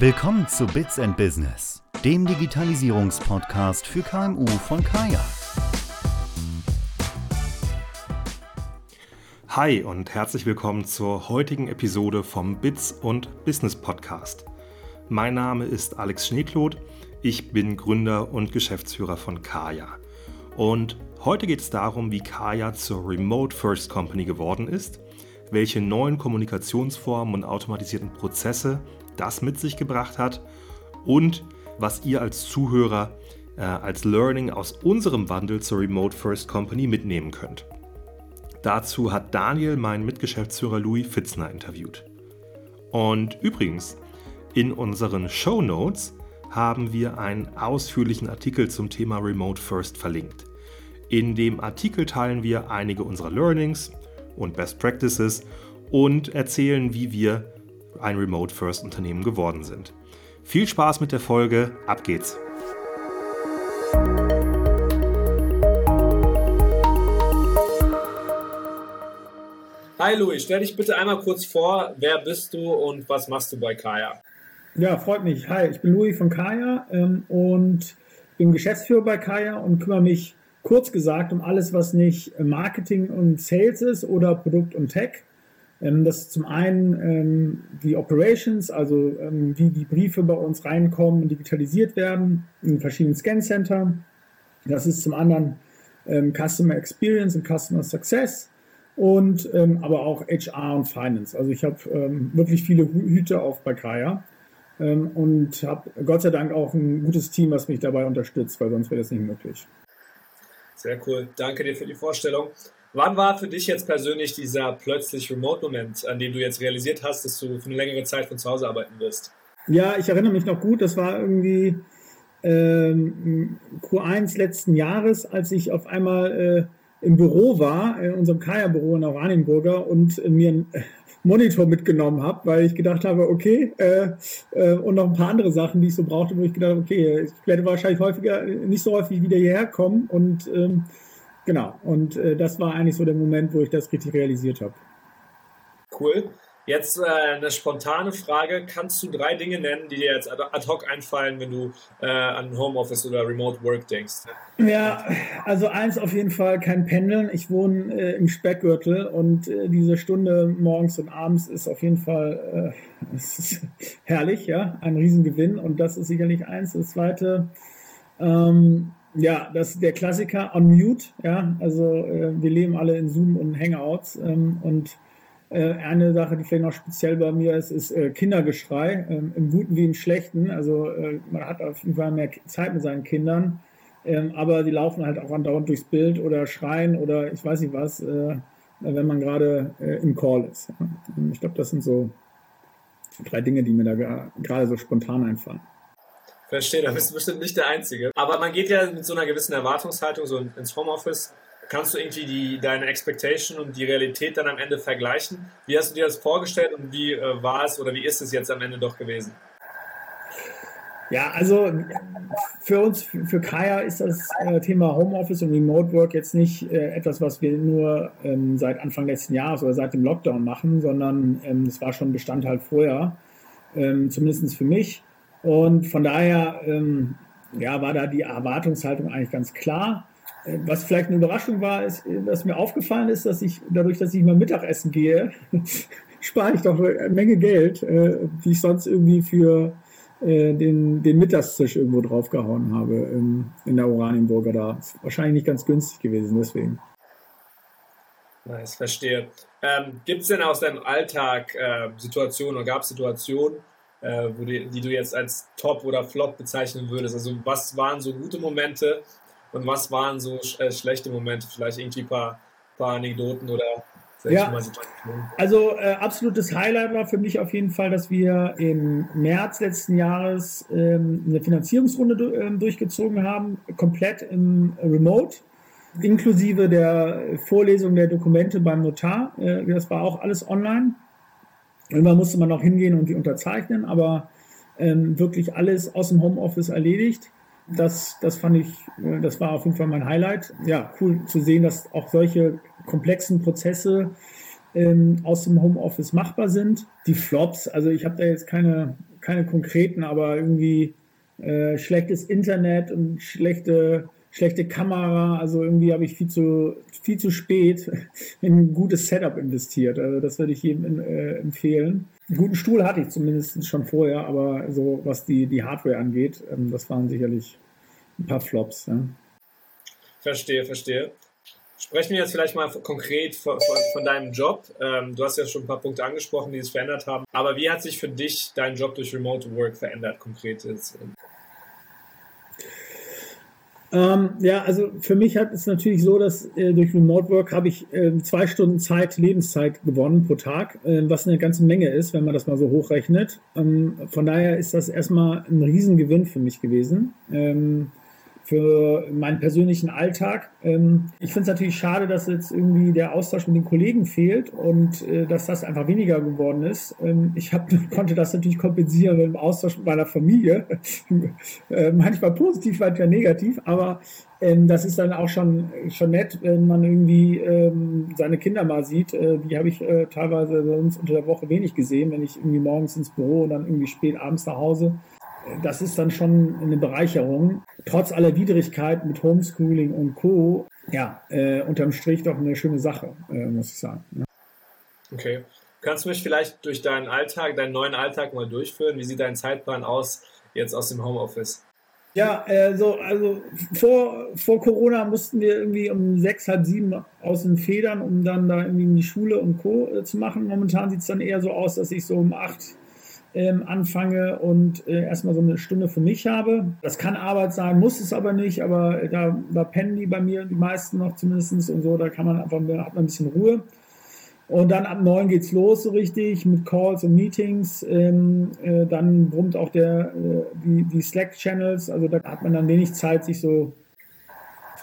Willkommen zu Bits and Business, dem Digitalisierungspodcast für KMU von Kaya. Hi und herzlich willkommen zur heutigen Episode vom Bits und Business Podcast. Mein Name ist Alex Schneekloth, ich bin Gründer und Geschäftsführer von Kaya. Und heute geht es darum, wie Kaya zur Remote First Company geworden ist, welche neuen Kommunikationsformen und automatisierten Prozesse das mit sich gebracht hat und was ihr als Zuhörer äh, als Learning aus unserem Wandel zur Remote First Company mitnehmen könnt. Dazu hat Daniel meinen Mitgeschäftsführer Louis Fitzner interviewt. Und übrigens, in unseren Show Notes haben wir einen ausführlichen Artikel zum Thema Remote First verlinkt. In dem Artikel teilen wir einige unserer Learnings und Best Practices und erzählen, wie wir ein Remote First Unternehmen geworden sind. Viel Spaß mit der Folge, ab geht's! Hi Louis, stell dich bitte einmal kurz vor, wer bist du und was machst du bei Kaya? Ja, freut mich. Hi, ich bin Louis von Kaya ähm, und bin Geschäftsführer bei Kaya und kümmere mich kurz gesagt um alles, was nicht Marketing und Sales ist oder Produkt und Tech. Ähm, das ist zum einen ähm, die Operations, also ähm, wie die Briefe bei uns reinkommen und digitalisiert werden in verschiedenen Scan-Centern. Das ist zum anderen Customer Experience und Customer Success und aber auch HR und Finance. Also ich habe wirklich viele Hüte auf bei Kaya und habe Gott sei Dank auch ein gutes Team, was mich dabei unterstützt, weil sonst wäre das nicht möglich. Sehr cool. Danke dir für die Vorstellung. Wann war für dich jetzt persönlich dieser plötzlich Remote-Moment, an dem du jetzt realisiert hast, dass du für eine längere Zeit von zu Hause arbeiten wirst? Ja, ich erinnere mich noch gut. Das war irgendwie ähm, Q1 letzten Jahres, als ich auf einmal äh, im Büro war, in unserem Kaya-Büro in Oranienburger und mir einen Monitor mitgenommen habe, weil ich gedacht habe, okay, äh, äh, und noch ein paar andere Sachen, die ich so brauchte, wo ich gedacht habe, okay, ich werde wahrscheinlich häufiger, nicht so häufig wieder hierher kommen und ähm, Genau, und äh, das war eigentlich so der Moment, wo ich das richtig realisiert habe. Cool. Jetzt äh, eine spontane Frage. Kannst du drei Dinge nennen, die dir jetzt ad hoc einfallen, wenn du äh, an Homeoffice oder Remote Work denkst? Ja, also eins auf jeden Fall kein Pendeln. Ich wohne äh, im Speckgürtel und äh, diese Stunde morgens und abends ist auf jeden Fall äh, herrlich, ja, ein Riesengewinn und das ist sicherlich eins. Das zweite, ähm, ja, das ist der Klassiker on mute. Ja, also äh, wir leben alle in Zoom und Hangouts. Ähm, und eine Sache, die vielleicht noch speziell bei mir ist, ist äh, Kindergeschrei, ähm, im Guten wie im Schlechten. Also äh, man hat auf jeden Fall mehr Zeit mit seinen Kindern, ähm, aber die laufen halt auch andauernd durchs Bild oder schreien oder ich weiß nicht was, äh, wenn man gerade äh, im Call ist. Ich glaube, das sind so drei Dinge, die mir da gerade so spontan einfallen. Verstehe, da bist du bestimmt nicht der Einzige. Aber man geht ja mit so einer gewissen Erwartungshaltung so ins Homeoffice. Kannst du irgendwie die, deine Expectation und die Realität dann am Ende vergleichen? Wie hast du dir das vorgestellt und wie äh, war es oder wie ist es jetzt am Ende doch gewesen? Ja, also für uns, für Kaya ist das äh, Thema Homeoffice und Remote Work jetzt nicht äh, etwas, was wir nur ähm, seit Anfang letzten Jahres oder seit dem Lockdown machen, sondern ähm, das war schon Bestandteil vorher, ähm, zumindest für mich. Und von daher ähm, ja, war da die Erwartungshaltung eigentlich ganz klar. Äh, was vielleicht eine Überraschung war, ist, was mir aufgefallen ist, dass ich dadurch, dass ich mal Mittagessen gehe, spare ich doch eine Menge Geld, äh, die ich sonst irgendwie für äh, den, den Mittagstisch irgendwo draufgehauen habe ähm, in der Oranienburger da. Ist wahrscheinlich nicht ganz günstig gewesen, deswegen. Nice, verstehe. Ähm, Gibt es denn aus deinem Alltag äh, Situationen oder gab es Situationen, äh, die, die, du jetzt als Top oder Flop bezeichnen würdest? Also was waren so gute Momente und was waren so sch äh, schlechte Momente? Vielleicht irgendwie ein paar, paar Anekdoten oder ja, also äh, absolutes Highlight war für mich auf jeden Fall, dass wir im März letzten Jahres ähm, eine Finanzierungsrunde äh, durchgezogen haben, komplett im Remote, inklusive der Vorlesung der Dokumente beim Notar. Äh, das war auch alles online. Irgendwann musste man noch hingehen und die unterzeichnen, aber ähm, wirklich alles aus dem Homeoffice erledigt. Das, das fand ich, äh, das war auf jeden Fall mein Highlight. Ja, cool zu sehen, dass auch solche komplexen Prozesse ähm, aus dem Homeoffice machbar sind. Die Flops, also ich habe da jetzt keine, keine konkreten, aber irgendwie äh, schlechtes Internet und schlechte, schlechte Kamera. Also irgendwie habe ich viel zu, viel zu spät in ein gutes Setup investiert. Also das würde ich jedem äh, empfehlen. Einen guten Stuhl hatte ich zumindest schon vorher, aber so was die, die Hardware angeht, ähm, das waren sicherlich ein paar Flops. Ja. Verstehe, verstehe. Sprechen wir jetzt vielleicht mal konkret von, von, von deinem Job. Ähm, du hast ja schon ein paar Punkte angesprochen, die es verändert haben. Aber wie hat sich für dich dein Job durch Remote Work verändert, konkret jetzt? Ähm, ja, also für mich hat es natürlich so, dass äh, durch Remote Work habe ich äh, zwei Stunden Zeit, Lebenszeit gewonnen pro Tag, äh, was eine ganze Menge ist, wenn man das mal so hochrechnet. Ähm, von daher ist das erstmal ein Riesengewinn für mich gewesen. Ähm, für meinen persönlichen Alltag. Ähm, ich finde es natürlich schade, dass jetzt irgendwie der Austausch mit den Kollegen fehlt und äh, dass das einfach weniger geworden ist. Ähm, ich hab, konnte das natürlich kompensieren mit dem Austausch mit meiner Familie. äh, manchmal positiv, manchmal negativ, aber ähm, das ist dann auch schon, schon nett, wenn man irgendwie seine Kinder mal sieht. Äh, die habe ich teilweise sonst unter der Woche wenig gesehen, wenn ich irgendwie morgens ins Büro und dann irgendwie spät abends nach Hause das ist dann schon eine Bereicherung. Trotz aller Widrigkeit mit Homeschooling und Co. Ja, äh, unterm Strich doch eine schöne Sache, äh, muss ich sagen. Ja. Okay. Kannst du mich vielleicht durch deinen Alltag, deinen neuen Alltag mal durchführen? Wie sieht dein Zeitplan aus jetzt aus dem Homeoffice? Ja, äh, so, also vor, vor Corona mussten wir irgendwie um sechs, halb sieben aus den Federn, um dann da irgendwie in die Schule und Co. Äh, zu machen. Momentan sieht es dann eher so aus, dass ich so um acht ähm, anfange und äh, erstmal so eine Stunde für mich habe. Das kann Arbeit sein, muss es aber nicht, aber da, da pennen die bei mir die meisten noch zumindest und so, da kann man einfach, hat man ein bisschen Ruhe. Und dann ab neun geht's los so richtig mit Calls und Meetings. Ähm, äh, dann brummt auch der, äh, die, die Slack-Channels, also da hat man dann wenig Zeit, sich so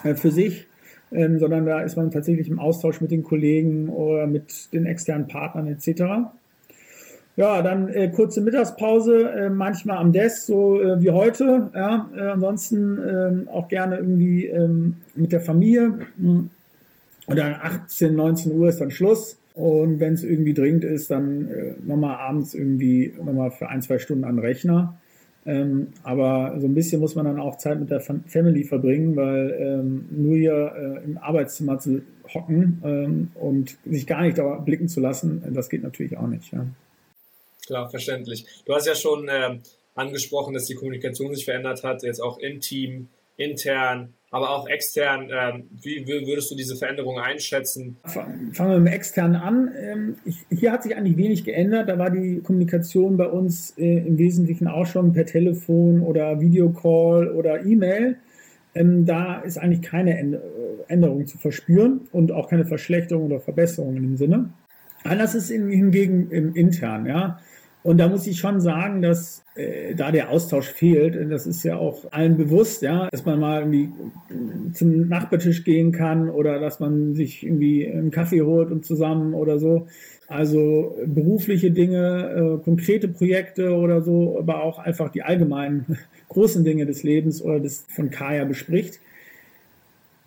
äh, für sich, ähm, sondern da ist man tatsächlich im Austausch mit den Kollegen oder mit den externen Partnern etc. Ja, dann äh, kurze Mittagspause, äh, manchmal am Desk, so äh, wie heute. Ja, äh, ansonsten ähm, auch gerne irgendwie ähm, mit der Familie. Und dann 18, 19 Uhr ist dann Schluss. Und wenn es irgendwie dringend ist, dann äh, nochmal abends irgendwie nochmal für ein, zwei Stunden an den Rechner. Ähm, aber so ein bisschen muss man dann auch Zeit mit der Family verbringen, weil ähm, nur hier äh, im Arbeitszimmer zu hocken ähm, und sich gar nicht da blicken zu lassen, das geht natürlich auch nicht. Ja. Klar, verständlich. Du hast ja schon äh, angesprochen, dass die Kommunikation sich verändert hat, jetzt auch im Team, intern, aber auch extern. Ähm, wie würdest du diese Veränderung einschätzen? Fangen wir mit extern an. Ähm, ich, hier hat sich eigentlich wenig geändert. Da war die Kommunikation bei uns äh, im Wesentlichen auch schon per Telefon oder Videocall oder E-Mail. Ähm, da ist eigentlich keine Änderung zu verspüren und auch keine Verschlechterung oder Verbesserung in dem Sinne. Anders ist hingegen im intern, ja. Und da muss ich schon sagen, dass äh, da der Austausch fehlt, das ist ja auch allen bewusst, ja, dass man mal irgendwie zum Nachbartisch gehen kann oder dass man sich irgendwie einen Kaffee holt und zusammen oder so. Also berufliche Dinge, äh, konkrete Projekte oder so, aber auch einfach die allgemeinen großen Dinge des Lebens oder des von Kaya bespricht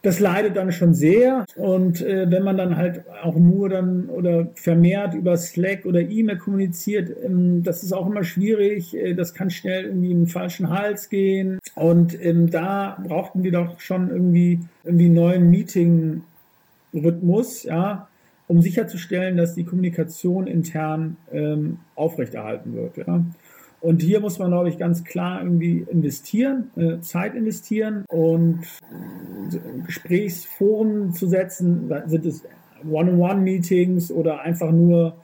das leidet dann schon sehr. Und äh, wenn man dann halt auch nur dann oder vermehrt über Slack oder E-Mail kommuniziert, ähm, das ist auch immer schwierig. Äh, das kann schnell irgendwie in den falschen Hals gehen. Und ähm, da brauchten wir doch schon irgendwie irgendwie einen neuen Meeting-Rhythmus, ja, um sicherzustellen, dass die Kommunikation intern ähm, aufrechterhalten wird. Ja. Und hier muss man, glaube ich, ganz klar irgendwie investieren, äh, Zeit investieren und Gesprächsforen zu setzen. Sind es One-on-One-Meetings oder einfach nur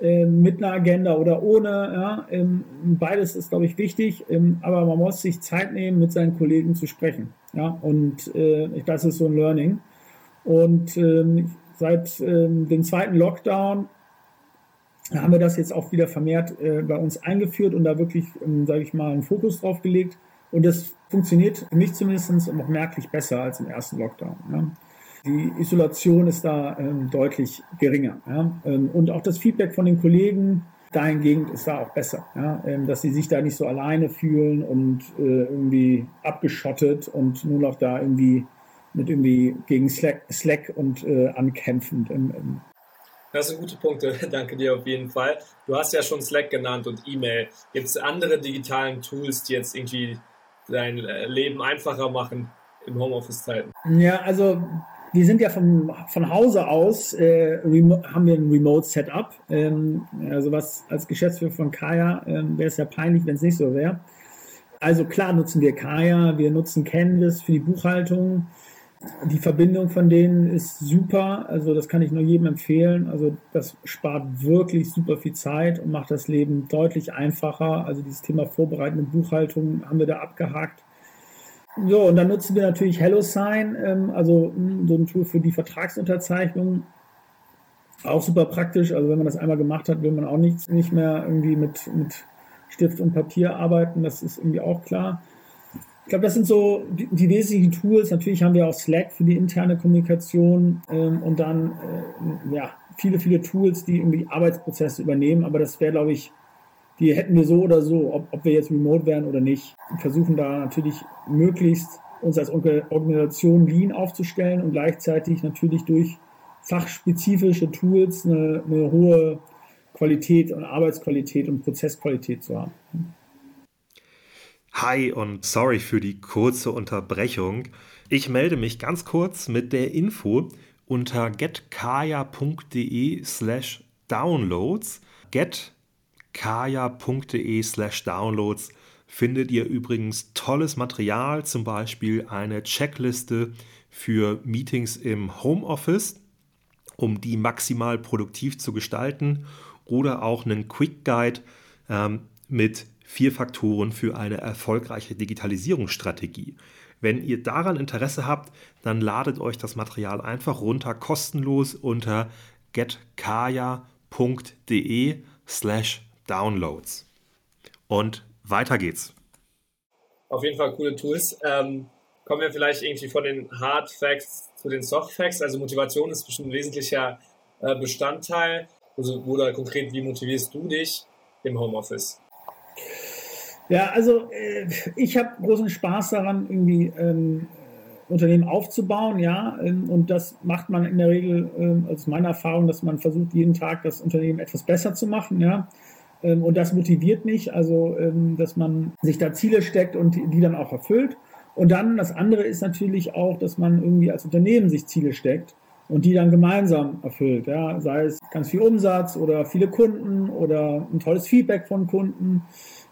äh, mit einer Agenda oder ohne. Ja? Ähm, beides ist, glaube ich, wichtig, ähm, aber man muss sich Zeit nehmen, mit seinen Kollegen zu sprechen. Ja? Und äh, das ist so ein Learning. Und ähm, seit ähm, dem zweiten Lockdown da haben wir das jetzt auch wieder vermehrt äh, bei uns eingeführt und da wirklich, ähm, sage ich mal, einen Fokus drauf gelegt. Und das funktioniert für mich zumindest noch merklich besser als im ersten Lockdown. Ja. Die Isolation ist da ähm, deutlich geringer. Ja. Ähm, und auch das Feedback von den Kollegen dahingehend ist da auch besser, ja. Ähm, dass sie sich da nicht so alleine fühlen und äh, irgendwie abgeschottet und nur noch da irgendwie mit irgendwie gegen Slack, Slack und äh, ankämpfend im, im Das sind gute Punkte. Danke dir auf jeden Fall. Du hast ja schon Slack genannt und E-Mail. Gibt es andere digitalen Tools, die jetzt irgendwie dein äh, Leben einfacher machen im Homeoffice-Zeiten? Ja, also wir sind ja vom, von Hause aus, äh, haben wir ein Remote-Setup. Ähm, also was als Geschäftsführer von Kaya ähm, wäre es ja peinlich, wenn es nicht so wäre. Also klar nutzen wir Kaya, wir nutzen Canvas für die Buchhaltung. Die Verbindung von denen ist super, also das kann ich nur jedem empfehlen. Also das spart wirklich super viel Zeit und macht das Leben deutlich einfacher. Also dieses Thema vorbereitende Buchhaltung haben wir da abgehakt. So, und dann nutzen wir natürlich HelloSign, ähm, also hm, so ein Tool für die Vertragsunterzeichnung. Auch super praktisch. Also wenn man das einmal gemacht hat, will man auch nicht, nicht mehr irgendwie mit, mit Stift und Papier arbeiten. Das ist irgendwie auch klar. Ich glaube, das sind so die, die, wesentlichen Tools. Natürlich haben wir auch Slack für die interne Kommunikation ähm, und dann äh, ja, viele, viele Tools, die irgendwie Arbeitsprozesse übernehmen. Aber das wäre, glaube ich, die hätten wir so oder so, ob, ob wir jetzt remote wären oder nicht. Wir versuchen da natürlich möglichst uns als Organisation Lean aufzustellen und gleichzeitig natürlich durch fachspezifische Tools eine, eine hohe Qualität und Arbeitsqualität und Prozessqualität zu haben. Hi und sorry für die kurze Unterbrechung. Ich melde mich ganz kurz mit der Info unter getkaya.de slash downloads. getkaya.de slash downloads findet ihr übrigens tolles Material, zum Beispiel eine Checkliste für Meetings im Homeoffice, um die maximal produktiv zu gestalten oder auch einen Quick Guide ähm, mit vier Faktoren für eine erfolgreiche Digitalisierungsstrategie. Wenn ihr daran Interesse habt, dann ladet euch das Material einfach runter, kostenlos unter getkaya.de slash downloads. Und weiter geht's. Auf jeden Fall coole Tools. Ähm, kommen wir vielleicht irgendwie von den Hard Facts zu den Soft Facts. Also Motivation ist bestimmt ein wesentlicher äh, Bestandteil. Also, oder konkret, wie motivierst du dich im Homeoffice? Ja, also äh, ich habe großen Spaß daran, irgendwie ähm, Unternehmen aufzubauen, ja, ähm, und das macht man in der Regel, ähm, aus meiner Erfahrung, dass man versucht, jeden Tag das Unternehmen etwas besser zu machen, ja. Ähm, und das motiviert mich, also ähm, dass man sich da Ziele steckt und die, die dann auch erfüllt. Und dann das andere ist natürlich auch, dass man irgendwie als Unternehmen sich Ziele steckt und die dann gemeinsam erfüllt. Ja? Sei es ganz viel Umsatz oder viele Kunden oder ein tolles Feedback von Kunden.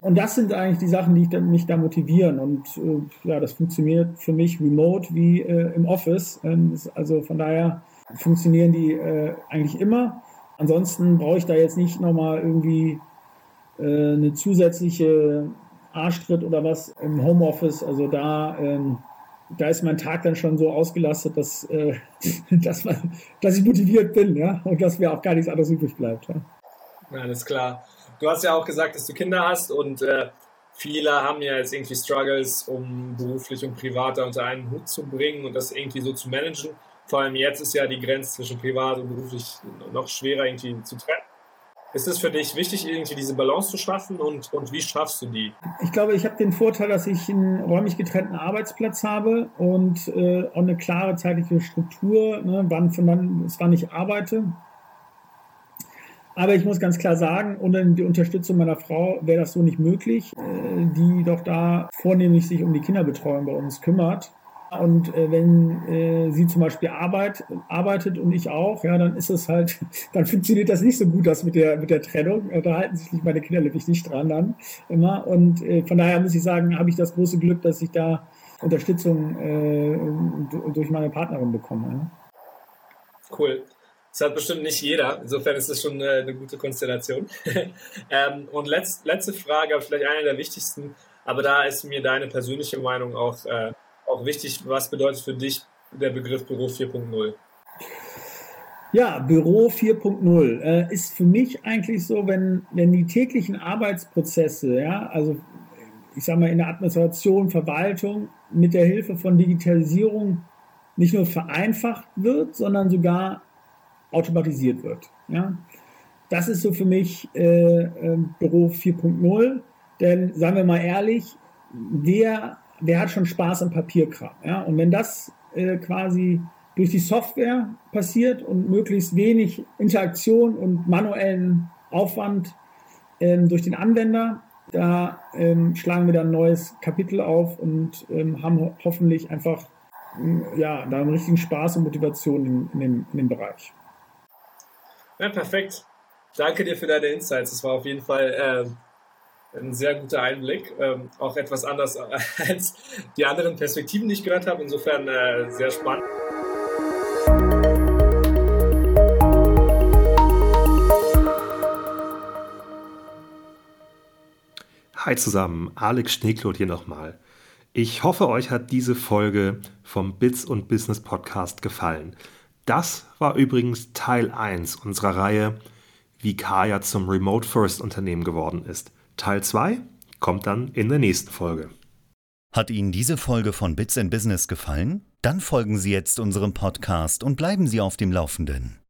Und das sind eigentlich die Sachen, die mich da motivieren. Und äh, ja, das funktioniert für mich remote wie äh, im Office. Ähm, also von daher funktionieren die äh, eigentlich immer. Ansonsten brauche ich da jetzt nicht nochmal irgendwie äh, eine zusätzliche Arschtritt oder was im Homeoffice. Also da ähm, da ist mein Tag dann schon so ausgelastet, dass, äh, dass, man, dass ich motiviert bin, ja, und dass mir auch gar nichts anderes übrig bleibt. Ja. Alles klar. Du hast ja auch gesagt, dass du Kinder hast und äh, viele haben ja jetzt irgendwie Struggles, um beruflich und privat da unter einen Hut zu bringen und das irgendwie so zu managen. Vor allem jetzt ist ja die Grenze zwischen privat und beruflich noch schwerer irgendwie zu trennen. Ist es für dich wichtig, irgendwie diese Balance zu schaffen und, und wie schaffst du die? Ich glaube, ich habe den Vorteil, dass ich einen räumlich getrennten Arbeitsplatz habe und äh, auch eine klare zeitliche Struktur, ne, wann von wann, wann ich arbeite. Aber ich muss ganz klar sagen, ohne die Unterstützung meiner Frau wäre das so nicht möglich, äh, die doch da vornehmlich sich um die Kinderbetreuung bei uns kümmert. Und äh, wenn äh, sie zum Beispiel arbeit, arbeitet und ich auch, ja, dann ist es halt, dann funktioniert das nicht so gut, das mit der, mit der Trennung. Da halten sich meine Kinder nämlich nicht dran dann immer. Und äh, von daher muss ich sagen, habe ich das große Glück, dass ich da Unterstützung äh, durch meine Partnerin bekomme. Ja. Cool. Das hat bestimmt nicht jeder. Insofern ist das schon eine, eine gute Konstellation. ähm, und letzt, letzte Frage, vielleicht eine der wichtigsten, aber da ist mir deine persönliche Meinung auch äh, auch wichtig, was bedeutet für dich der Begriff Büro 4.0? Ja, Büro 4.0 äh, ist für mich eigentlich so, wenn, wenn die täglichen Arbeitsprozesse, ja, also ich sage mal in der Administration, Verwaltung mit der Hilfe von Digitalisierung nicht nur vereinfacht wird, sondern sogar automatisiert wird. Ja. Das ist so für mich äh, äh, Büro 4.0, denn sagen wir mal ehrlich, wer wer hat schon Spaß am Papierkram? Ja? Und wenn das äh, quasi durch die Software passiert und möglichst wenig Interaktion und manuellen Aufwand ähm, durch den Anwender. Da ähm, schlagen wir dann ein neues Kapitel auf und ähm, haben ho hoffentlich einfach ja, da einen richtigen Spaß und Motivation in, in, dem, in dem Bereich. Ja, perfekt. Danke dir für deine Insights. Das war auf jeden Fall äh, ein sehr guter Einblick. Ähm, auch etwas anders als die anderen Perspektiven, die ich gehört habe. Insofern äh, sehr spannend. Hi zusammen, Alex Schneeklot hier nochmal. Ich hoffe, euch hat diese Folge vom Bits und Business Podcast gefallen. Das war übrigens Teil 1 unserer Reihe, wie Kaya zum Remote First Unternehmen geworden ist. Teil 2 kommt dann in der nächsten Folge. Hat Ihnen diese Folge von Bits and Business gefallen? Dann folgen Sie jetzt unserem Podcast und bleiben Sie auf dem Laufenden.